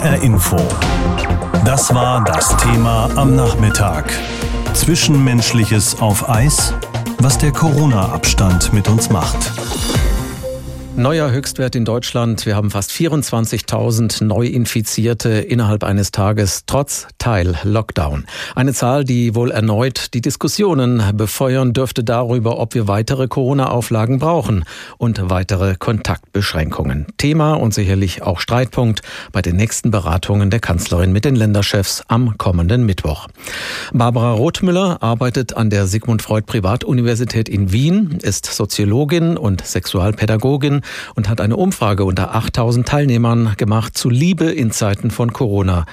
HR Info. Das war das Thema am Nachmittag. Zwischenmenschliches auf Eis, was der Corona-Abstand mit uns macht. Neuer Höchstwert in Deutschland. Wir haben fast 24.000 Neuinfizierte innerhalb eines Tages, trotz Teil-Lockdown. Eine Zahl, die wohl erneut die Diskussionen befeuern dürfte darüber, ob wir weitere Corona-Auflagen brauchen und weitere Kontaktbeschränkungen. Thema und sicherlich auch Streitpunkt bei den nächsten Beratungen der Kanzlerin mit den Länderchefs am kommenden Mittwoch. Barbara Rothmüller arbeitet an der Sigmund Freud Privatuniversität in Wien, ist Soziologin und Sexualpädagogin und hat eine Umfrage unter 8000 Teilnehmern gemacht zu Liebe in Zeiten von Corona.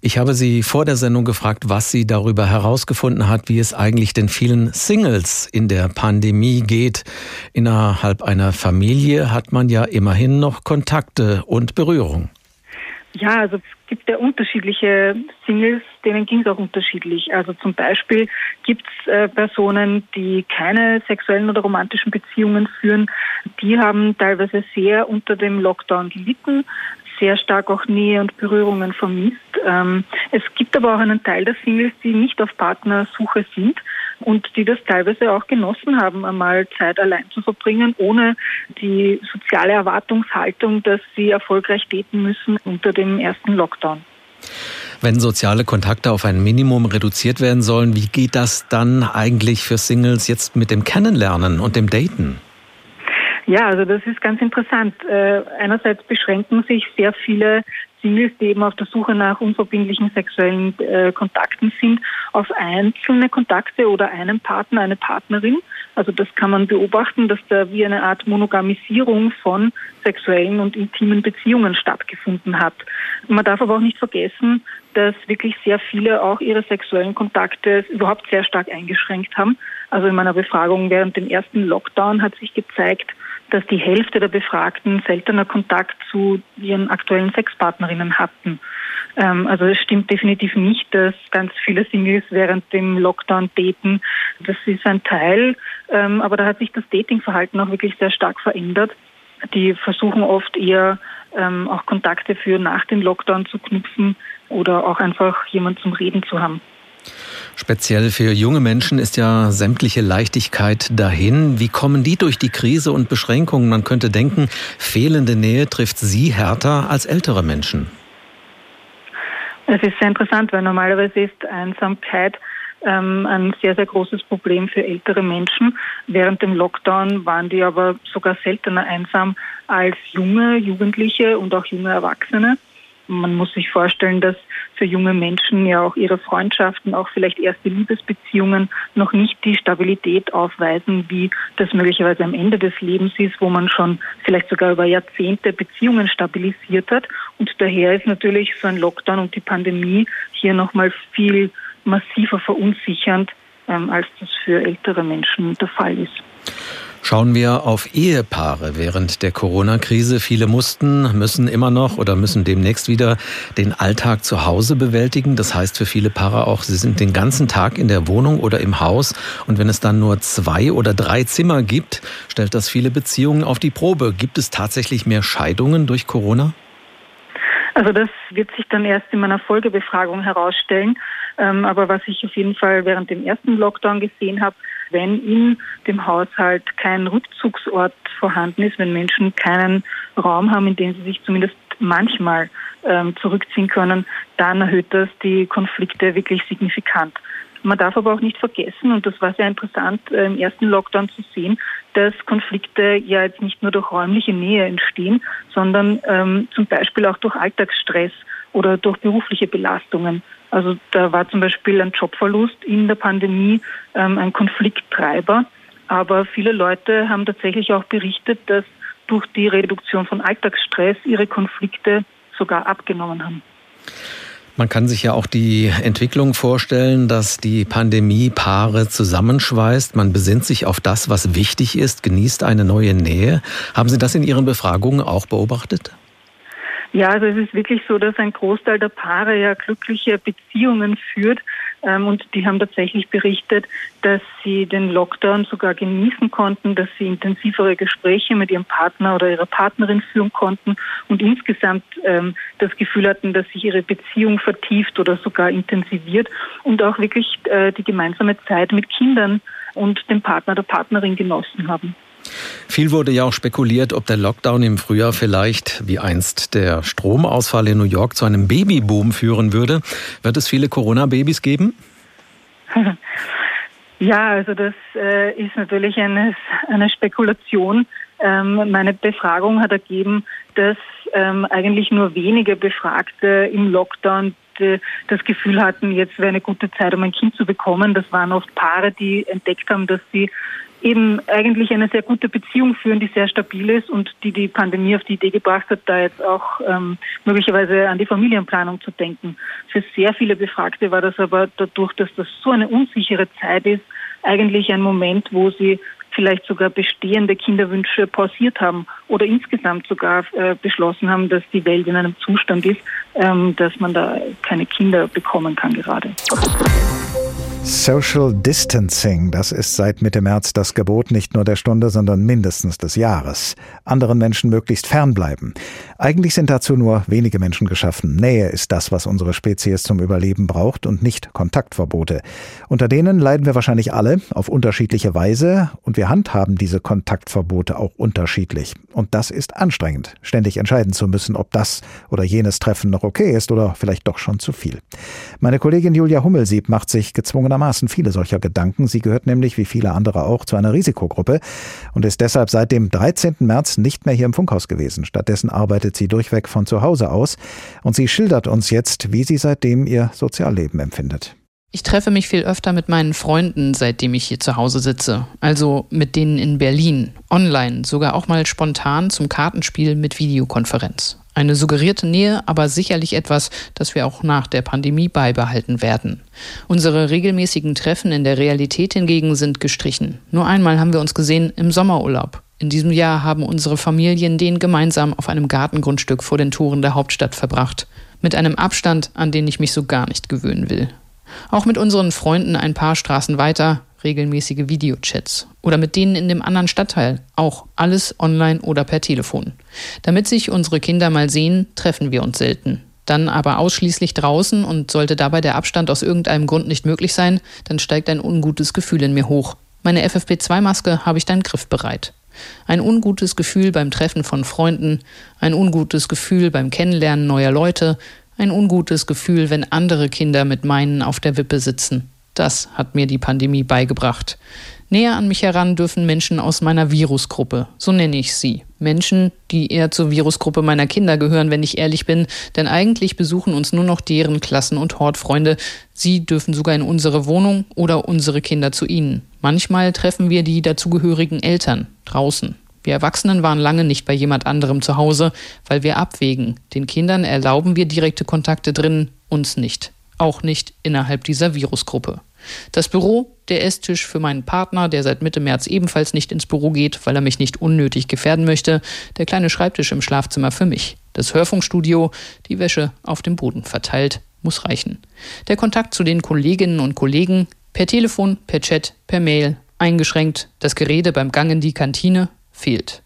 Ich habe sie vor der Sendung gefragt, was sie darüber herausgefunden hat, wie es eigentlich den vielen Singles in der Pandemie geht. Innerhalb einer Familie hat man ja immerhin noch Kontakte und Berührung. Ja, also gibt ja unterschiedliche Singles, denen ging es auch unterschiedlich. Also zum Beispiel gibt es äh, Personen, die keine sexuellen oder romantischen Beziehungen führen. Die haben teilweise sehr unter dem Lockdown gelitten, sehr stark auch Nähe und Berührungen vermisst. Ähm, es gibt aber auch einen Teil der Singles, die nicht auf Partnersuche sind und die das teilweise auch genossen haben, einmal Zeit allein zu verbringen, ohne die soziale Erwartungshaltung, dass sie erfolgreich beten müssen unter dem ersten Lockdown. Wenn soziale Kontakte auf ein Minimum reduziert werden sollen, wie geht das dann eigentlich für Singles jetzt mit dem Kennenlernen und dem Daten? Ja, also das ist ganz interessant. Äh, einerseits beschränken sich sehr viele Singles, die eben auf der Suche nach unverbindlichen sexuellen äh, Kontakten sind, auf einzelne Kontakte oder einen Partner, eine Partnerin. Also das kann man beobachten, dass da wie eine Art Monogamisierung von sexuellen und intimen Beziehungen stattgefunden hat. Man darf aber auch nicht vergessen, dass wirklich sehr viele auch ihre sexuellen Kontakte überhaupt sehr stark eingeschränkt haben. Also in meiner Befragung während dem ersten Lockdown hat sich gezeigt, dass die Hälfte der Befragten seltener Kontakt zu ihren aktuellen Sexpartnerinnen hatten. Ähm, also es stimmt definitiv nicht, dass ganz viele Singles während dem Lockdown daten. Das ist ein Teil, ähm, aber da hat sich das Datingverhalten auch wirklich sehr stark verändert. Die versuchen oft eher ähm, auch Kontakte für nach dem Lockdown zu knüpfen oder auch einfach jemand zum Reden zu haben. Speziell für junge Menschen ist ja sämtliche Leichtigkeit dahin. Wie kommen die durch die Krise und Beschränkungen? Man könnte denken, fehlende Nähe trifft sie härter als ältere Menschen. Es ist sehr interessant, weil normalerweise ist Einsamkeit ähm, ein sehr, sehr großes Problem für ältere Menschen. Während dem Lockdown waren die aber sogar seltener einsam als junge Jugendliche und auch junge Erwachsene. Man muss sich vorstellen, dass für junge Menschen ja auch ihre Freundschaften, auch vielleicht erste Liebesbeziehungen noch nicht die Stabilität aufweisen, wie das möglicherweise am Ende des Lebens ist, wo man schon vielleicht sogar über Jahrzehnte Beziehungen stabilisiert hat. Und daher ist natürlich so ein Lockdown und die Pandemie hier nochmal viel massiver verunsichernd, ähm, als das für ältere Menschen der Fall ist. Schauen wir auf Ehepaare während der Corona-Krise. Viele mussten, müssen immer noch oder müssen demnächst wieder den Alltag zu Hause bewältigen. Das heißt für viele Paare auch, sie sind den ganzen Tag in der Wohnung oder im Haus. Und wenn es dann nur zwei oder drei Zimmer gibt, stellt das viele Beziehungen auf die Probe. Gibt es tatsächlich mehr Scheidungen durch Corona? Also das wird sich dann erst in meiner Folgebefragung herausstellen. Ähm, aber was ich auf jeden Fall während dem ersten Lockdown gesehen habe, wenn in dem Haushalt kein Rückzugsort vorhanden ist, wenn Menschen keinen Raum haben, in dem sie sich zumindest manchmal ähm, zurückziehen können, dann erhöht das die Konflikte wirklich signifikant. Man darf aber auch nicht vergessen, und das war sehr interessant äh, im ersten Lockdown zu sehen, dass Konflikte ja jetzt nicht nur durch räumliche Nähe entstehen, sondern ähm, zum Beispiel auch durch Alltagsstress oder durch berufliche Belastungen. Also da war zum Beispiel ein Jobverlust in der Pandemie ähm, ein Konflikttreiber. Aber viele Leute haben tatsächlich auch berichtet, dass durch die Reduktion von Alltagsstress ihre Konflikte sogar abgenommen haben. Man kann sich ja auch die Entwicklung vorstellen, dass die Pandemie Paare zusammenschweißt. Man besinnt sich auf das, was wichtig ist, genießt eine neue Nähe. Haben Sie das in Ihren Befragungen auch beobachtet? Ja, also es ist wirklich so, dass ein Großteil der Paare ja glückliche Beziehungen führt. Ähm, und die haben tatsächlich berichtet, dass sie den Lockdown sogar genießen konnten, dass sie intensivere Gespräche mit ihrem Partner oder ihrer Partnerin führen konnten und insgesamt ähm, das Gefühl hatten, dass sich ihre Beziehung vertieft oder sogar intensiviert und auch wirklich äh, die gemeinsame Zeit mit Kindern und dem Partner, der Partnerin genossen haben. Viel wurde ja auch spekuliert, ob der Lockdown im Frühjahr vielleicht, wie einst der Stromausfall in New York, zu einem Babyboom führen würde. Wird es viele Corona-Babys geben? Ja, also das äh, ist natürlich eine, eine Spekulation. Ähm, meine Befragung hat ergeben, dass ähm, eigentlich nur wenige Befragte im Lockdown das Gefühl hatten, jetzt wäre eine gute Zeit, um ein Kind zu bekommen. Das waren oft Paare, die entdeckt haben, dass sie eben eigentlich eine sehr gute Beziehung führen, die sehr stabil ist und die die Pandemie auf die Idee gebracht hat, da jetzt auch ähm, möglicherweise an die Familienplanung zu denken. Für sehr viele Befragte war das aber dadurch, dass das so eine unsichere Zeit ist, eigentlich ein Moment, wo sie vielleicht sogar bestehende Kinderwünsche pausiert haben oder insgesamt sogar äh, beschlossen haben, dass die Welt in einem Zustand ist, ähm, dass man da keine Kinder bekommen kann gerade. Social Distancing, das ist seit Mitte März das Gebot nicht nur der Stunde, sondern mindestens des Jahres. Anderen Menschen möglichst fernbleiben. Eigentlich sind dazu nur wenige Menschen geschaffen. Nähe ist das, was unsere Spezies zum Überleben braucht und nicht Kontaktverbote. Unter denen leiden wir wahrscheinlich alle auf unterschiedliche Weise und wir handhaben diese Kontaktverbote auch unterschiedlich. Und das ist anstrengend, ständig entscheiden zu müssen, ob das oder jenes Treffen noch okay ist oder vielleicht doch schon zu viel. Meine Kollegin Julia Hummelsieb macht sich gezwungen gezwungenermaßen viele solcher Gedanken. Sie gehört nämlich, wie viele andere auch, zu einer Risikogruppe und ist deshalb seit dem 13. März nicht mehr hier im Funkhaus gewesen. Stattdessen arbeitet sie durchweg von zu Hause aus und sie schildert uns jetzt, wie sie seitdem ihr Sozialleben empfindet. Ich treffe mich viel öfter mit meinen Freunden, seitdem ich hier zu Hause sitze. Also mit denen in Berlin, online, sogar auch mal spontan zum Kartenspiel mit Videokonferenz. Eine suggerierte Nähe, aber sicherlich etwas, das wir auch nach der Pandemie beibehalten werden. Unsere regelmäßigen Treffen in der Realität hingegen sind gestrichen. Nur einmal haben wir uns gesehen im Sommerurlaub. In diesem Jahr haben unsere Familien den gemeinsam auf einem Gartengrundstück vor den Toren der Hauptstadt verbracht. Mit einem Abstand, an den ich mich so gar nicht gewöhnen will. Auch mit unseren Freunden ein paar Straßen weiter regelmäßige Videochats oder mit denen in dem anderen Stadtteil, auch alles online oder per Telefon. Damit sich unsere Kinder mal sehen, treffen wir uns selten. Dann aber ausschließlich draußen und sollte dabei der Abstand aus irgendeinem Grund nicht möglich sein, dann steigt ein ungutes Gefühl in mir hoch. Meine FFP2-Maske habe ich dann griffbereit. Ein ungutes Gefühl beim Treffen von Freunden, ein ungutes Gefühl beim Kennenlernen neuer Leute, ein ungutes Gefühl, wenn andere Kinder mit meinen auf der Wippe sitzen. Das hat mir die Pandemie beigebracht. Näher an mich heran dürfen Menschen aus meiner Virusgruppe, so nenne ich sie. Menschen, die eher zur Virusgruppe meiner Kinder gehören, wenn ich ehrlich bin, denn eigentlich besuchen uns nur noch deren Klassen- und Hortfreunde. Sie dürfen sogar in unsere Wohnung oder unsere Kinder zu ihnen. Manchmal treffen wir die dazugehörigen Eltern draußen. Wir Erwachsenen waren lange nicht bei jemand anderem zu Hause, weil wir abwägen. Den Kindern erlauben wir direkte Kontakte drin, uns nicht. Auch nicht innerhalb dieser Virusgruppe. Das Büro, der Esstisch für meinen Partner, der seit Mitte März ebenfalls nicht ins Büro geht, weil er mich nicht unnötig gefährden möchte, der kleine Schreibtisch im Schlafzimmer für mich, das Hörfunkstudio, die Wäsche auf dem Boden verteilt, muss reichen. Der Kontakt zu den Kolleginnen und Kollegen, per Telefon, per Chat, per Mail, eingeschränkt, das Gerede beim Gang in die Kantine fehlt.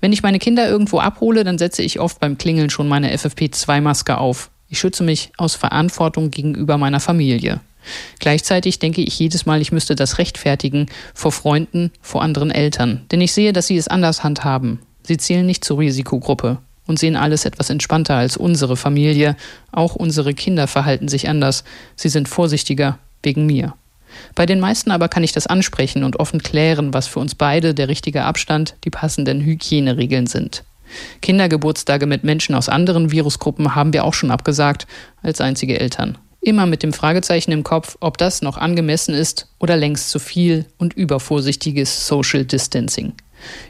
Wenn ich meine Kinder irgendwo abhole, dann setze ich oft beim Klingeln schon meine FFP2-Maske auf. Ich schütze mich aus Verantwortung gegenüber meiner Familie. Gleichzeitig denke ich jedes Mal, ich müsste das rechtfertigen vor Freunden, vor anderen Eltern. Denn ich sehe, dass sie es anders handhaben. Sie zählen nicht zur Risikogruppe und sehen alles etwas entspannter als unsere Familie. Auch unsere Kinder verhalten sich anders. Sie sind vorsichtiger wegen mir. Bei den meisten aber kann ich das ansprechen und offen klären, was für uns beide der richtige Abstand, die passenden Hygieneregeln sind. Kindergeburtstage mit Menschen aus anderen Virusgruppen haben wir auch schon abgesagt, als einzige Eltern. Immer mit dem Fragezeichen im Kopf, ob das noch angemessen ist oder längst zu viel und übervorsichtiges Social Distancing.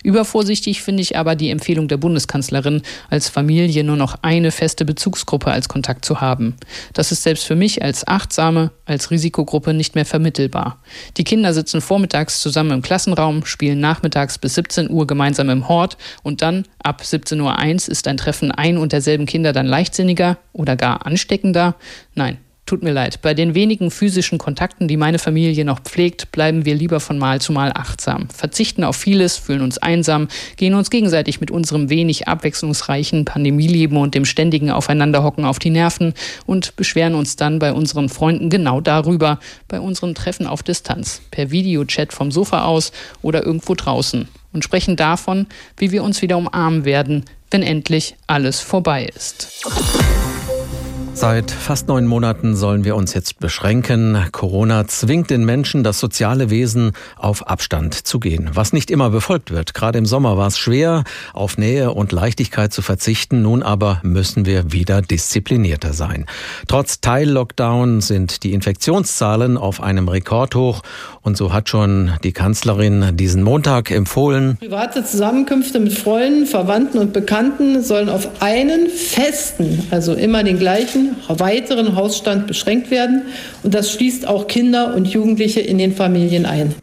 Übervorsichtig finde ich aber die Empfehlung der Bundeskanzlerin, als Familie nur noch eine feste Bezugsgruppe als Kontakt zu haben. Das ist selbst für mich als Achtsame, als Risikogruppe nicht mehr vermittelbar. Die Kinder sitzen vormittags zusammen im Klassenraum, spielen nachmittags bis 17 Uhr gemeinsam im Hort und dann ab 17.01 Uhr ist ein Treffen ein und derselben Kinder dann leichtsinniger oder gar ansteckender? Nein, Tut mir leid. Bei den wenigen physischen Kontakten, die meine Familie noch pflegt, bleiben wir lieber von Mal zu Mal achtsam, verzichten auf vieles, fühlen uns einsam, gehen uns gegenseitig mit unserem wenig abwechslungsreichen Pandemieleben und dem ständigen Aufeinanderhocken auf die Nerven und beschweren uns dann bei unseren Freunden genau darüber, bei unseren Treffen auf Distanz, per Videochat vom Sofa aus oder irgendwo draußen und sprechen davon, wie wir uns wieder umarmen werden, wenn endlich alles vorbei ist. Seit fast neun Monaten sollen wir uns jetzt beschränken. Corona zwingt den Menschen, das soziale Wesen auf Abstand zu gehen, was nicht immer befolgt wird. Gerade im Sommer war es schwer, auf Nähe und Leichtigkeit zu verzichten. Nun aber müssen wir wieder disziplinierter sein. Trotz Teil-Lockdown sind die Infektionszahlen auf einem Rekordhoch. Und so hat schon die Kanzlerin diesen Montag empfohlen. Private Zusammenkünfte mit Freunden, Verwandten und Bekannten sollen auf einen festen, also immer den gleichen weiteren Hausstand beschränkt werden. Und das schließt auch Kinder und Jugendliche in den Familien ein.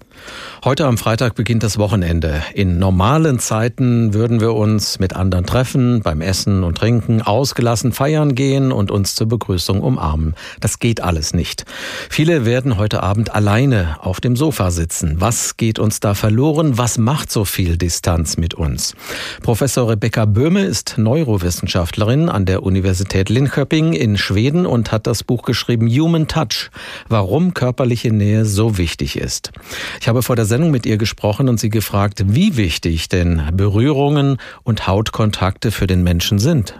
Heute am Freitag beginnt das Wochenende. In normalen Zeiten würden wir uns mit anderen treffen, beim Essen und Trinken, ausgelassen feiern gehen und uns zur Begrüßung umarmen. Das geht alles nicht. Viele werden heute Abend alleine auf dem Sofa sitzen. Was geht uns da verloren? Was macht so viel Distanz mit uns? Professor Rebecca Böhme ist Neurowissenschaftlerin an der Universität Linköping in Schweden und hat das Buch geschrieben Human Touch, warum körperliche Nähe so wichtig ist. Ich habe vor der Sendung mit ihr gesprochen und sie gefragt, wie wichtig denn Berührungen und Hautkontakte für den Menschen sind.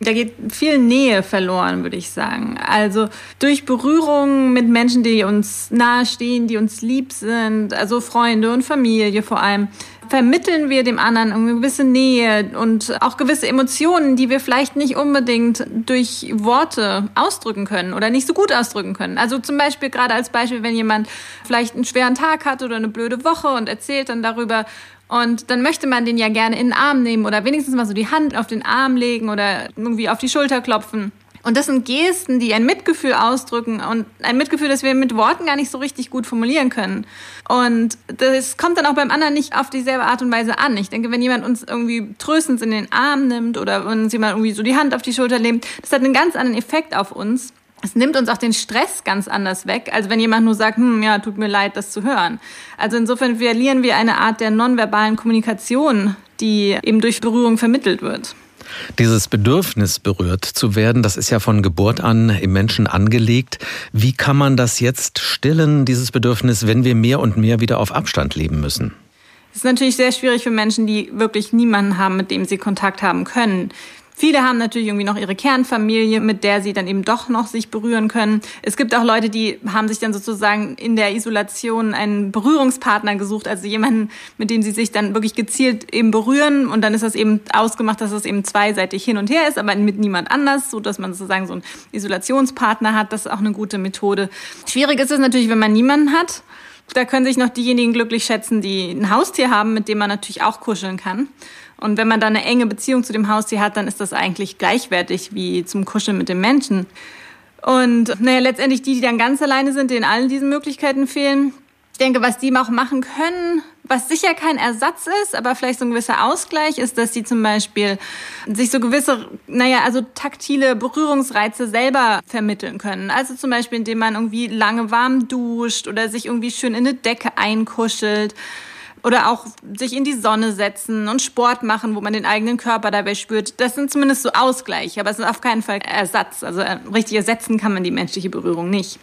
Da geht viel Nähe verloren, würde ich sagen. Also durch Berührungen mit Menschen, die uns nahestehen, die uns lieb sind, also Freunde und Familie vor allem, vermitteln wir dem anderen eine gewisse Nähe und auch gewisse Emotionen, die wir vielleicht nicht unbedingt durch Worte ausdrücken können oder nicht so gut ausdrücken können. Also zum Beispiel gerade als Beispiel, wenn jemand vielleicht einen schweren Tag hat oder eine blöde Woche und erzählt dann darüber, und dann möchte man den ja gerne in den Arm nehmen oder wenigstens mal so die Hand auf den Arm legen oder irgendwie auf die Schulter klopfen. Und das sind Gesten, die ein Mitgefühl ausdrücken und ein Mitgefühl, das wir mit Worten gar nicht so richtig gut formulieren können. Und das kommt dann auch beim anderen nicht auf dieselbe Art und Weise an. Ich denke, wenn jemand uns irgendwie tröstend in den Arm nimmt oder uns jemand irgendwie so die Hand auf die Schulter legt, das hat einen ganz anderen Effekt auf uns. Es nimmt uns auch den Stress ganz anders weg, als wenn jemand nur sagt, hm, ja, tut mir leid, das zu hören. Also insofern verlieren wir eine Art der nonverbalen Kommunikation, die eben durch Berührung vermittelt wird. Dieses Bedürfnis berührt zu werden, das ist ja von Geburt an im Menschen angelegt. Wie kann man das jetzt stillen, dieses Bedürfnis, wenn wir mehr und mehr wieder auf Abstand leben müssen? Es ist natürlich sehr schwierig für Menschen, die wirklich niemanden haben, mit dem sie Kontakt haben können. Viele haben natürlich irgendwie noch ihre Kernfamilie, mit der sie dann eben doch noch sich berühren können. Es gibt auch Leute, die haben sich dann sozusagen in der Isolation einen Berührungspartner gesucht, also jemanden, mit dem sie sich dann wirklich gezielt eben berühren und dann ist das eben ausgemacht, dass es eben zweiseitig hin und her ist, aber mit niemand anders, so dass man sozusagen so einen Isolationspartner hat. Das ist auch eine gute Methode. Schwierig ist es natürlich, wenn man niemanden hat. Da können sich noch diejenigen glücklich schätzen, die ein Haustier haben, mit dem man natürlich auch kuscheln kann. Und wenn man dann eine enge Beziehung zu dem Haustier hat, dann ist das eigentlich gleichwertig wie zum Kuscheln mit dem Menschen. Und naja, letztendlich die, die dann ganz alleine sind, denen allen diese Möglichkeiten fehlen. Ich denke, was die auch machen können, was sicher kein Ersatz ist, aber vielleicht so ein gewisser Ausgleich ist, dass sie zum Beispiel sich so gewisse, naja, also taktile Berührungsreize selber vermitteln können. Also zum Beispiel, indem man irgendwie lange warm duscht oder sich irgendwie schön in eine Decke einkuschelt oder auch sich in die Sonne setzen und Sport machen, wo man den eigenen Körper dabei spürt. Das sind zumindest so Ausgleiche, aber es ist auf keinen Fall Ersatz. Also äh, richtig ersetzen kann man die menschliche Berührung nicht.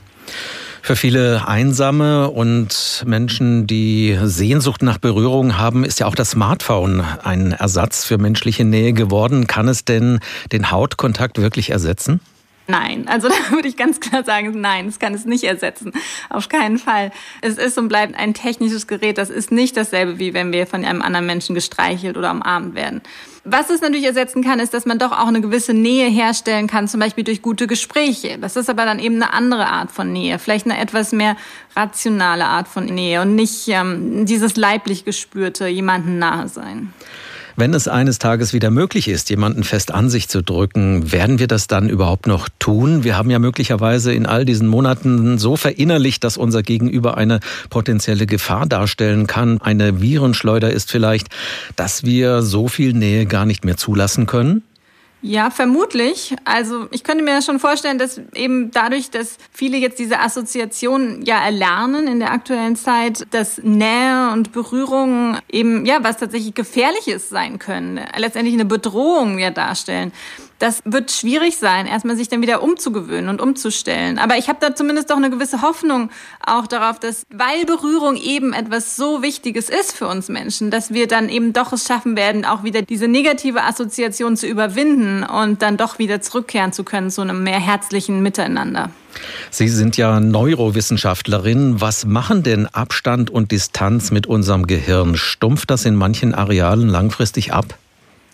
Für viele Einsame und Menschen, die Sehnsucht nach Berührung haben, ist ja auch das Smartphone ein Ersatz für menschliche Nähe geworden. Kann es denn den Hautkontakt wirklich ersetzen? Nein, also da würde ich ganz klar sagen, nein, das kann es nicht ersetzen. Auf keinen Fall. Es ist und bleibt ein technisches Gerät. Das ist nicht dasselbe, wie wenn wir von einem anderen Menschen gestreichelt oder umarmt werden. Was es natürlich ersetzen kann, ist, dass man doch auch eine gewisse Nähe herstellen kann, zum Beispiel durch gute Gespräche. Das ist aber dann eben eine andere Art von Nähe, vielleicht eine etwas mehr rationale Art von Nähe und nicht ähm, dieses leiblich gespürte, jemanden nahe sein. Wenn es eines Tages wieder möglich ist, jemanden fest an sich zu drücken, werden wir das dann überhaupt noch tun? Wir haben ja möglicherweise in all diesen Monaten so verinnerlicht, dass unser Gegenüber eine potenzielle Gefahr darstellen kann. Eine Virenschleuder ist vielleicht, dass wir so viel Nähe gar nicht mehr zulassen können? Ja, vermutlich. Also ich könnte mir schon vorstellen, dass eben dadurch, dass viele jetzt diese Assoziation ja erlernen in der aktuellen Zeit, dass Nähe und Berührung eben ja was tatsächlich gefährliches sein können, letztendlich eine Bedrohung ja darstellen. Das wird schwierig sein, erstmal sich dann wieder umzugewöhnen und umzustellen. Aber ich habe da zumindest doch eine gewisse Hoffnung auch darauf, dass, weil Berührung eben etwas so Wichtiges ist für uns Menschen, dass wir dann eben doch es schaffen werden, auch wieder diese negative Assoziation zu überwinden und dann doch wieder zurückkehren zu können zu einem mehr herzlichen Miteinander. Sie sind ja Neurowissenschaftlerin. Was machen denn Abstand und Distanz mit unserem Gehirn? Stumpft das in manchen Arealen langfristig ab?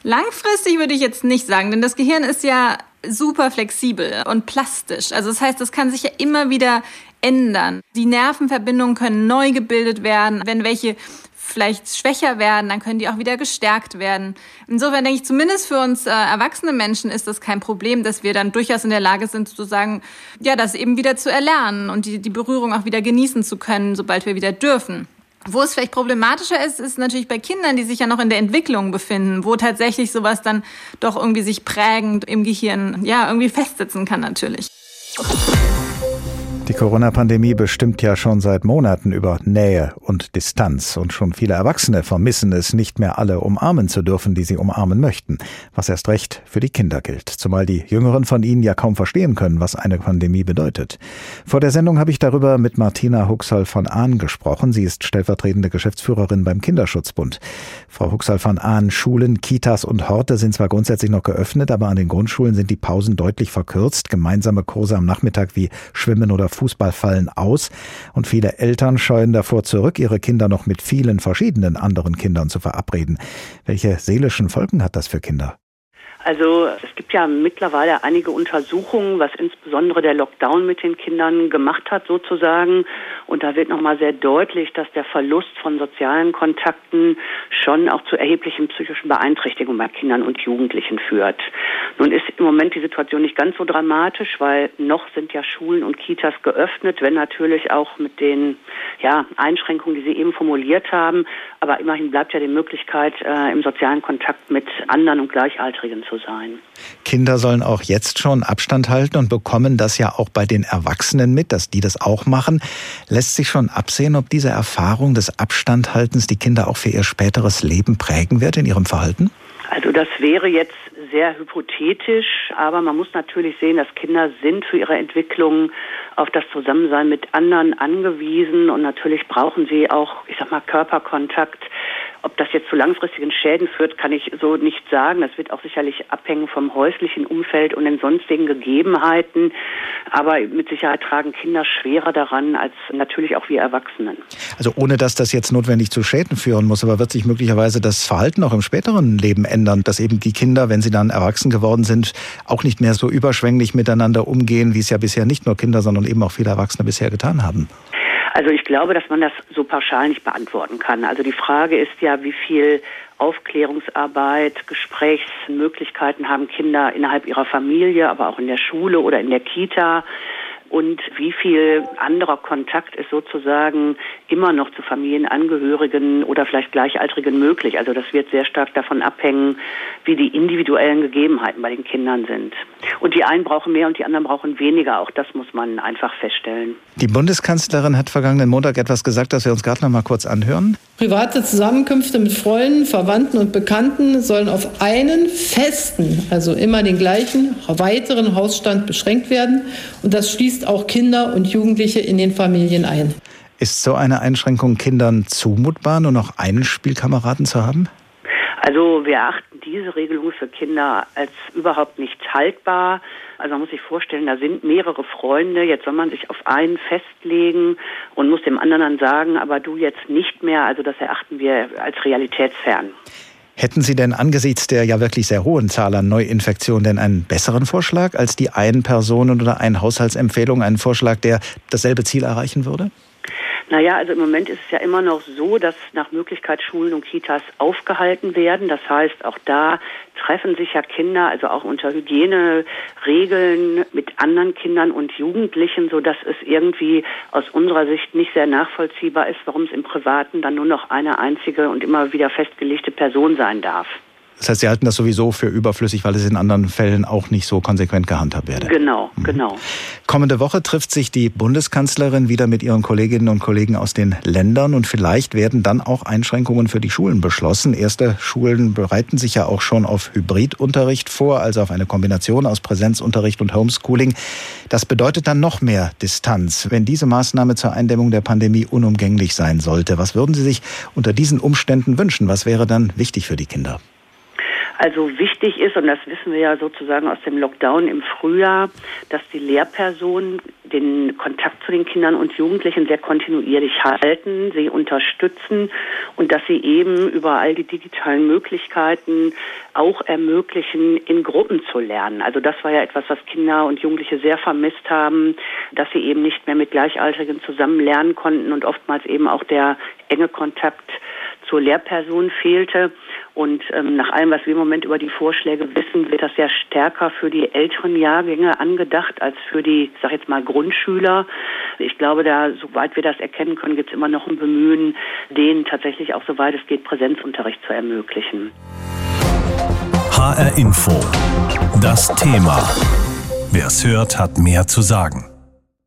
Langfristig würde ich jetzt nicht sagen, denn das Gehirn ist ja super flexibel und plastisch. Also das heißt, das kann sich ja immer wieder ändern. Die Nervenverbindungen können neu gebildet werden. Wenn welche vielleicht schwächer werden, dann können die auch wieder gestärkt werden. Insofern denke ich, zumindest für uns äh, erwachsene Menschen ist das kein Problem, dass wir dann durchaus in der Lage sind, sozusagen, ja, das eben wieder zu erlernen und die, die Berührung auch wieder genießen zu können, sobald wir wieder dürfen. Wo es vielleicht problematischer ist, ist natürlich bei Kindern, die sich ja noch in der Entwicklung befinden, wo tatsächlich sowas dann doch irgendwie sich prägend im Gehirn, ja, irgendwie festsitzen kann natürlich. Die Corona-Pandemie bestimmt ja schon seit Monaten über Nähe und Distanz und schon viele Erwachsene vermissen es, nicht mehr alle umarmen zu dürfen, die sie umarmen möchten, was erst recht für die Kinder gilt, zumal die Jüngeren von ihnen ja kaum verstehen können, was eine Pandemie bedeutet. Vor der Sendung habe ich darüber mit Martina Huxall von Ahn gesprochen. Sie ist stellvertretende Geschäftsführerin beim Kinderschutzbund. Frau Huxall von Ahn, Schulen, Kitas und Horte sind zwar grundsätzlich noch geöffnet, aber an den Grundschulen sind die Pausen deutlich verkürzt. Gemeinsame Kurse am Nachmittag wie Schwimmen oder Fußball fallen aus und viele Eltern scheuen davor zurück, ihre Kinder noch mit vielen verschiedenen anderen Kindern zu verabreden. Welche seelischen Folgen hat das für Kinder? Also es gibt ja mittlerweile einige Untersuchungen, was insbesondere der Lockdown mit den Kindern gemacht hat sozusagen. Und da wird nochmal sehr deutlich, dass der Verlust von sozialen Kontakten schon auch zu erheblichen psychischen Beeinträchtigungen bei Kindern und Jugendlichen führt. Nun ist im Moment die Situation nicht ganz so dramatisch, weil noch sind ja Schulen und Kitas geöffnet, wenn natürlich auch mit den ja, Einschränkungen, die Sie eben formuliert haben. Aber immerhin bleibt ja die Möglichkeit, äh, im sozialen Kontakt mit anderen und Gleichaltrigen zu sein. Kinder sollen auch jetzt schon Abstand halten und bekommen das ja auch bei den Erwachsenen mit, dass die das auch machen. Lässt sich schon absehen, ob diese Erfahrung des Abstandhaltens die Kinder auch für ihr späteres Leben prägen wird in ihrem Verhalten? Also das wäre jetzt sehr hypothetisch, aber man muss natürlich sehen, dass Kinder sind für ihre Entwicklung auf das Zusammensein mit anderen angewiesen und natürlich brauchen sie auch, ich sag mal, Körperkontakt. Ob das jetzt zu langfristigen Schäden führt, kann ich so nicht sagen. Das wird auch sicherlich abhängen vom häuslichen Umfeld und den sonstigen Gegebenheiten. Aber mit Sicherheit tragen Kinder schwerer daran als natürlich auch wir Erwachsenen. Also ohne dass das jetzt notwendig zu Schäden führen muss, aber wird sich möglicherweise das Verhalten auch im späteren Leben ändern, dass eben die Kinder, wenn sie dann erwachsen geworden sind, auch nicht mehr so überschwänglich miteinander umgehen, wie es ja bisher nicht nur Kinder, sondern eben auch viele Erwachsene bisher getan haben? Also ich glaube, dass man das so pauschal nicht beantworten kann. Also die Frage ist ja, wie viel Aufklärungsarbeit, Gesprächsmöglichkeiten haben Kinder innerhalb ihrer Familie, aber auch in der Schule oder in der Kita und wie viel anderer Kontakt ist sozusagen immer noch zu Familienangehörigen oder vielleicht Gleichaltrigen möglich. Also das wird sehr stark davon abhängen, wie die individuellen Gegebenheiten bei den Kindern sind. Und die einen brauchen mehr und die anderen brauchen weniger. Auch das muss man einfach feststellen. Die Bundeskanzlerin hat vergangenen Montag etwas gesagt, das wir uns gerade noch mal kurz anhören. Private Zusammenkünfte mit Freunden, Verwandten und Bekannten sollen auf einen festen, also immer den gleichen, weiteren Hausstand beschränkt werden. Und das schließt auch Kinder und Jugendliche in den Familien ein. Ist so eine Einschränkung Kindern zumutbar, nur noch einen Spielkameraden zu haben? Also wir erachten diese Regelung für Kinder als überhaupt nicht haltbar. Also man muss sich vorstellen, da sind mehrere Freunde, jetzt soll man sich auf einen festlegen und muss dem anderen dann sagen, aber du jetzt nicht mehr. Also das erachten wir als realitätsfern. Hätten Sie denn angesichts der ja wirklich sehr hohen Zahl an Neuinfektionen denn einen besseren Vorschlag als die Ein-Personen- oder Ein-Haushaltsempfehlung, einen Vorschlag, der dasselbe Ziel erreichen würde? Naja, also im Moment ist es ja immer noch so, dass nach Möglichkeit Schulen und Kitas aufgehalten werden. Das heißt, auch da treffen sich ja Kinder, also auch unter Hygieneregeln mit anderen Kindern und Jugendlichen, so dass es irgendwie aus unserer Sicht nicht sehr nachvollziehbar ist, warum es im Privaten dann nur noch eine einzige und immer wieder festgelegte Person sein darf. Das heißt, Sie halten das sowieso für überflüssig, weil es in anderen Fällen auch nicht so konsequent gehandhabt werde. Genau, mhm. genau. Kommende Woche trifft sich die Bundeskanzlerin wieder mit ihren Kolleginnen und Kollegen aus den Ländern und vielleicht werden dann auch Einschränkungen für die Schulen beschlossen. Erste Schulen bereiten sich ja auch schon auf Hybridunterricht vor, also auf eine Kombination aus Präsenzunterricht und Homeschooling. Das bedeutet dann noch mehr Distanz. Wenn diese Maßnahme zur Eindämmung der Pandemie unumgänglich sein sollte, was würden Sie sich unter diesen Umständen wünschen? Was wäre dann wichtig für die Kinder? Also wichtig ist, und das wissen wir ja sozusagen aus dem Lockdown im Frühjahr, dass die Lehrpersonen den Kontakt zu den Kindern und Jugendlichen sehr kontinuierlich halten, sie unterstützen und dass sie eben über all die digitalen Möglichkeiten auch ermöglichen, in Gruppen zu lernen. Also das war ja etwas, was Kinder und Jugendliche sehr vermisst haben, dass sie eben nicht mehr mit Gleichaltrigen zusammen lernen konnten und oftmals eben auch der enge Kontakt zur Lehrperson fehlte. Und ähm, nach allem, was wir im Moment über die Vorschläge wissen, wird das ja stärker für die älteren Jahrgänge angedacht als für die, sag jetzt mal, Grundschüler. Ich glaube, da, soweit wir das erkennen können, gibt es immer noch ein Bemühen, denen tatsächlich auch, soweit es geht, Präsenzunterricht zu ermöglichen. HR Info. Das Thema. Wer es hört, hat mehr zu sagen.